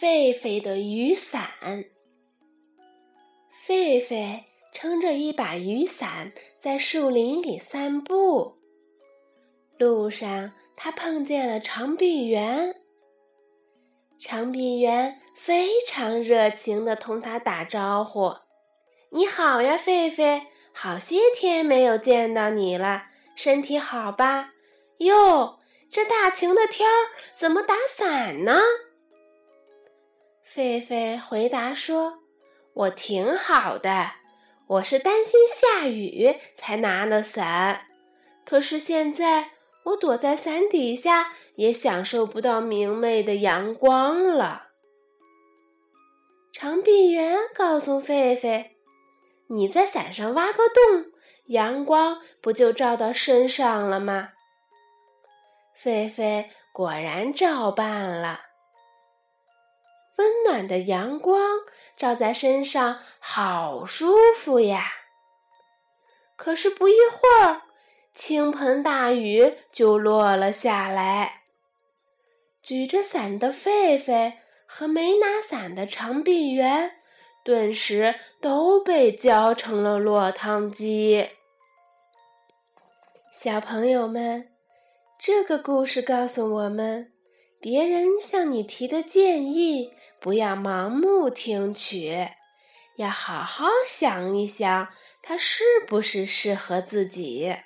狒狒的雨伞。狒狒撑着一把雨伞在树林里散步，路上他碰见了长臂猿。长臂猿非常热情地同他打招呼：“你好呀，狒狒，好些天没有见到你了，身体好吧？哟，这大晴的天儿怎么打伞呢？”狒狒回答说：“我挺好的，我是担心下雨才拿了伞，可是现在……”我躲在伞底下，也享受不到明媚的阳光了。长臂猿告诉狒狒：“你在伞上挖个洞，阳光不就照到身上了吗？”狒狒果然照办了。暖的阳光照在身上，好舒服呀。可是不一会儿。倾盆大雨就落了下来，举着伞的狒狒和没拿伞的长臂猿，顿时都被浇成了落汤鸡。小朋友们，这个故事告诉我们：别人向你提的建议，不要盲目听取，要好好想一想，它是不是适合自己。